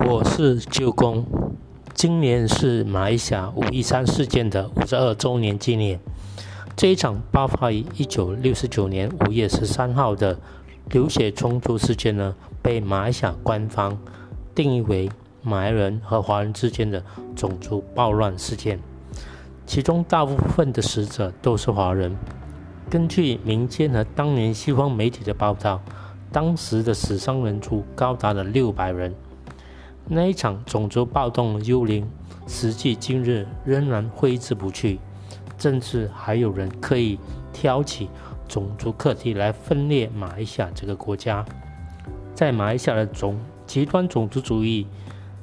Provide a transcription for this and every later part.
我是舅公。今年是马来西亚五一三事件的五十二周年纪念。这一场爆发于一九六九年五月十三号的流血冲突事件呢，被马来西亚官方定义为马来人和华人之间的种族暴乱事件。其中大部分的死者都是华人。根据民间和当年西方媒体的报道，当时的死伤人数高达了六百人。那一场种族暴动的幽灵，时至今日仍然挥之不去，甚至还有人刻意挑起种族课题来分裂马来西亚这个国家。在马来西亚的种极端种族主义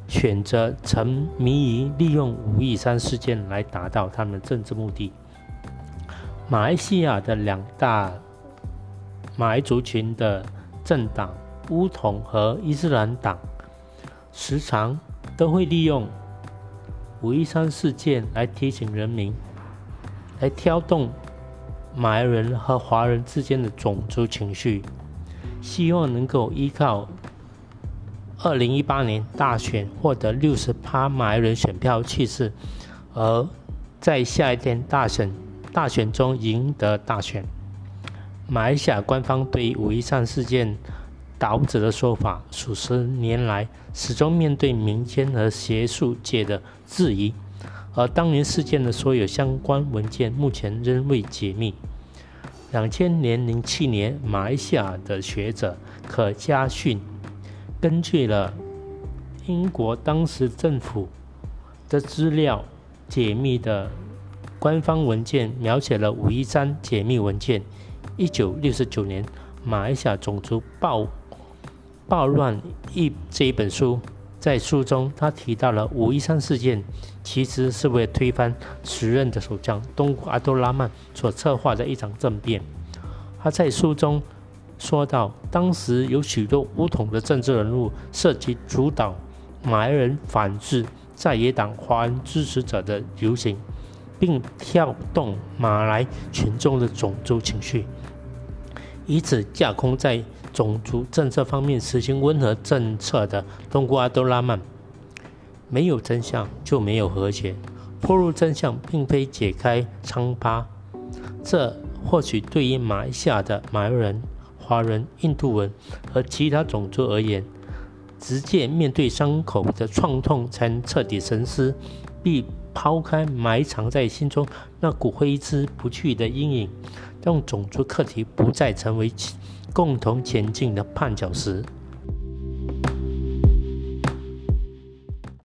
选择沉迷于利用五一三事件来达到他们的政治目的。马来西亚的两大马来族群的政党乌统和伊斯兰党。时常都会利用五一三事件来提醒人民，来挑动马来人和华人之间的种族情绪，希望能够依靠二零一八年大选获得六十趴马来人选票气势，而在下一天大选大选中赢得大选。马来西亚官方对五一三事件。导者的说法，数十年来始终面对民间和学术界的质疑，而当年事件的所有相关文件目前仍未解密。两千年零七年，马来西亚的学者可加逊根据了英国当时政府的资料解密的官方文件，描写了五一三解密文件。一九六九年，马来西亚种族暴。《暴乱》一这一本书，在书中他提到了五一三事件，其实是为推翻时任的首相东古阿多拉曼所策划的一场政变。他在书中说到，当时有许多不同的政治人物涉及主导马来人反制在野党华人支持者的游行，并挑动马来群众的种族情绪，以此架空在。种族政策方面实行温和政策的东姑阿都拉曼，没有真相就没有和解。破入真相并非解开疮疤，这或许对于马来西亚的马来人、华人、印度人和其他种族而言，直接面对伤口的创痛才能彻底沉思，并抛开埋藏在心中那股挥之不去的阴影，让种族课题不再成为。共同前进的绊脚石。